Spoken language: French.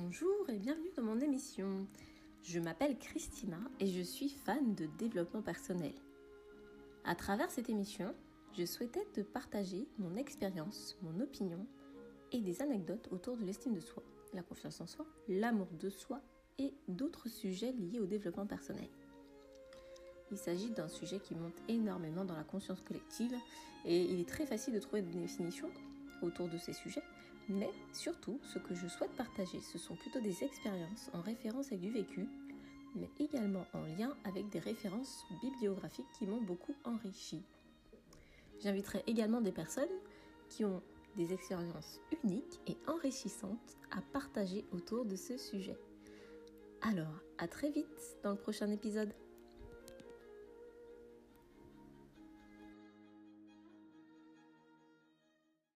Bonjour et bienvenue dans mon émission. Je m'appelle Christina et je suis fan de développement personnel. À travers cette émission, je souhaitais te partager mon expérience, mon opinion et des anecdotes autour de l'estime de soi, la confiance en soi, l'amour de soi et d'autres sujets liés au développement personnel. Il s'agit d'un sujet qui monte énormément dans la conscience collective et il est très facile de trouver des définitions autour de ces sujets, mais surtout ce que je souhaite partager, ce sont plutôt des expériences en référence avec du vécu, mais également en lien avec des références bibliographiques qui m'ont beaucoup enrichi. J'inviterai également des personnes qui ont des expériences uniques et enrichissantes à partager autour de ce sujet. Alors, à très vite dans le prochain épisode.